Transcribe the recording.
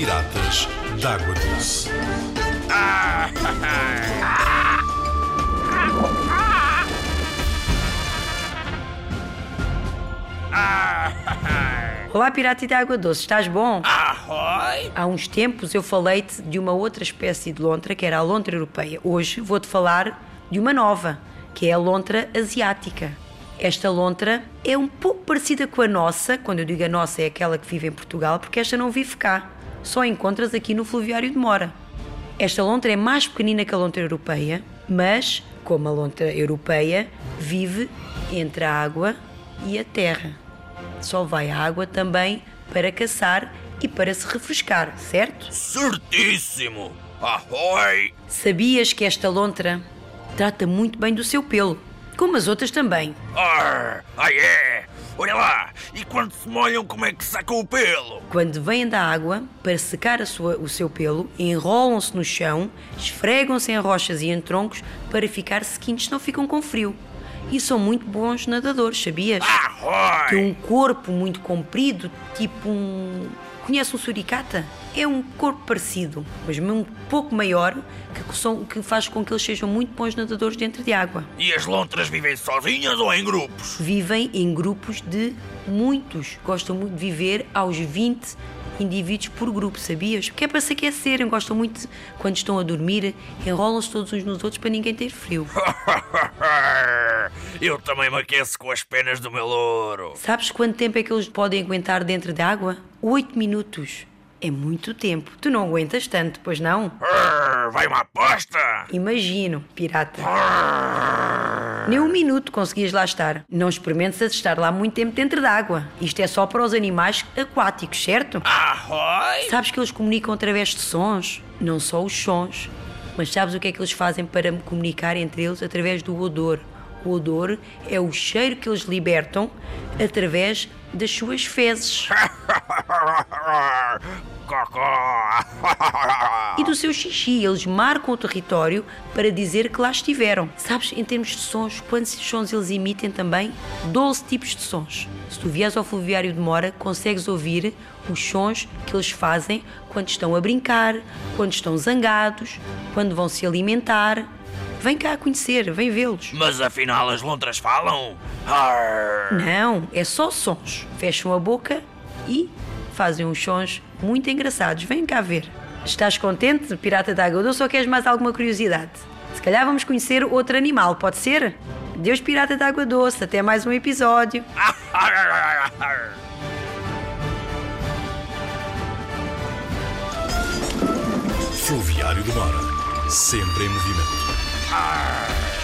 Piratas d'Água Doce. Olá, pirata de água doce, estás bom? Ahoy! Há uns tempos eu falei-te de uma outra espécie de lontra, que era a lontra europeia. Hoje vou-te falar de uma nova, que é a lontra asiática. Esta lontra é um pouco parecida com a nossa, quando eu digo a nossa é aquela que vive em Portugal, porque esta não vive cá. Só encontras aqui no Fluviário de Mora. Esta lontra é mais pequenina que a lontra europeia, mas, como a lontra europeia, vive entre a água e a terra. Só vai à água também para caçar e para se refrescar, certo? Certíssimo! Ahoy! Sabias que esta lontra trata muito bem do seu pelo, como as outras também. Arr! Ai é! Olha lá! E quando se molham, como é que sacam o pelo? Quando vêm da água, para secar sua- o seu pelo, enrolam-se no chão, esfregam-se em rochas e em troncos para ficar sequinhos, senão ficam com frio. E são muito bons nadadores, sabias? Tem Ahoy! um corpo muito comprido, tipo um. Conhece um suricata? É um corpo parecido, mas um pouco maior, que, são, que faz com que eles sejam muito bons nadadores dentro de água. E as lontras vivem sozinhas ou em grupos? Vivem em grupos de muitos. Gostam muito de viver aos 20 indivíduos por grupo, sabias? Porque é para se aquecerem. Gostam muito, de- quando estão a dormir, enrolam-se todos uns nos outros para ninguém ter frio. Eu também me aqueço com as penas do meu louro. Sabes quanto tempo é que eles podem aguentar dentro de água? 8 minutos. É muito tempo. Tu não aguentas tanto, pois não? Arr! Vai uma aposta! Imagino, pirata. Nem um minuto conseguias lá estar. Não experimentes estar lá muito tempo dentro da água. Isto é só para os animais aquáticos, certo? Ahoy! Sabes que eles comunicam através de sons? Não só os sons. Mas sabes o que é que eles fazem para comunicar entre eles? Através do odor. O odor é o cheiro que eles libertam através das suas fezes e do seu xixi. Eles marcam o território para dizer que lá estiveram. Sabes, em termos de sons, quantos sons eles emitem também? 12 tipos de sons. Se tu vieres ao Fluviário de Mora, consegues ouvir os sons que eles fazem quando estão a brincar, quando estão zangados, quando vão se alimentar. Vem cá conhecer, vem vê-los. Mas afinal as lontras falam? Arr! Não, é só sons. Fecham a boca e fazem uns sons muito engraçados. Vem cá ver. Estás contente, pirata da água doce, ou queres mais alguma curiosidade? Se calhar vamos conhecer outro animal, pode ser? Deus pirata da água doce, até mais um episódio. Fluviário de Mora. Sempre em movimento. Arr!